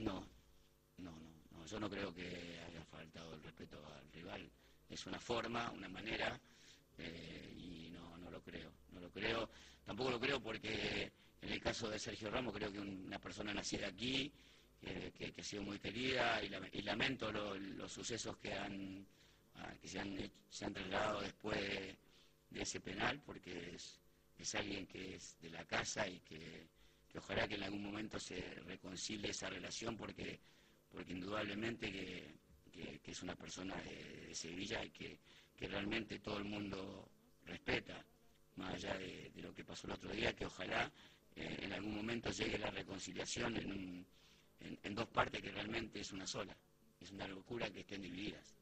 No, no, no, no, yo no creo que haya faltado el respeto al rival. Es una forma, una manera, eh, y no, no lo creo. No lo creo, tampoco lo creo porque en el caso de Sergio Ramos creo que una persona nacida aquí, que, ha sido muy querida, y, lamento los sucesos que han ah, que se han, se han trasladado después de, ese penal, porque es, es alguien que es de la casa y que que ojalá que en algún momento se reconcilie esa relación porque, porque indudablemente que, es una persona de, Sevilla y que, realmente todo el mundo respeta, más allá de, lo que pasó el otro día, que ojalá eh, en algún momento llegue la reconciliación en, en dos partes que realmente es una sola. Es una locura que estén divididas.